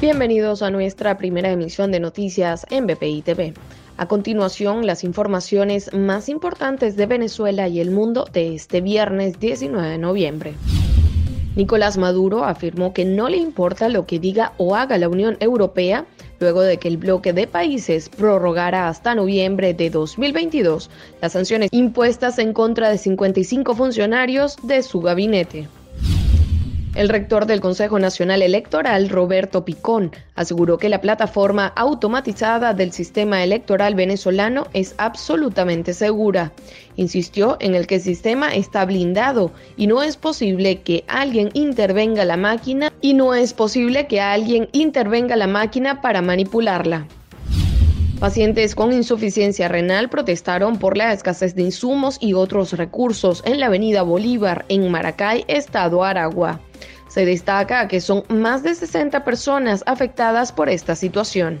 Bienvenidos a nuestra primera emisión de noticias en BPI TV. A continuación, las informaciones más importantes de Venezuela y el mundo de este viernes 19 de noviembre. Nicolás Maduro afirmó que no le importa lo que diga o haga la Unión Europea luego de que el bloque de países prorrogara hasta noviembre de 2022 las sanciones impuestas en contra de 55 funcionarios de su gabinete. El rector del Consejo Nacional Electoral, Roberto Picón, aseguró que la plataforma automatizada del sistema electoral venezolano es absolutamente segura. Insistió en el que el sistema está blindado y no es posible que alguien intervenga la máquina y no es posible que alguien intervenga la máquina para manipularla. Pacientes con insuficiencia renal protestaron por la escasez de insumos y otros recursos en la avenida Bolívar, en Maracay, estado Aragua. Se destaca que son más de 60 personas afectadas por esta situación.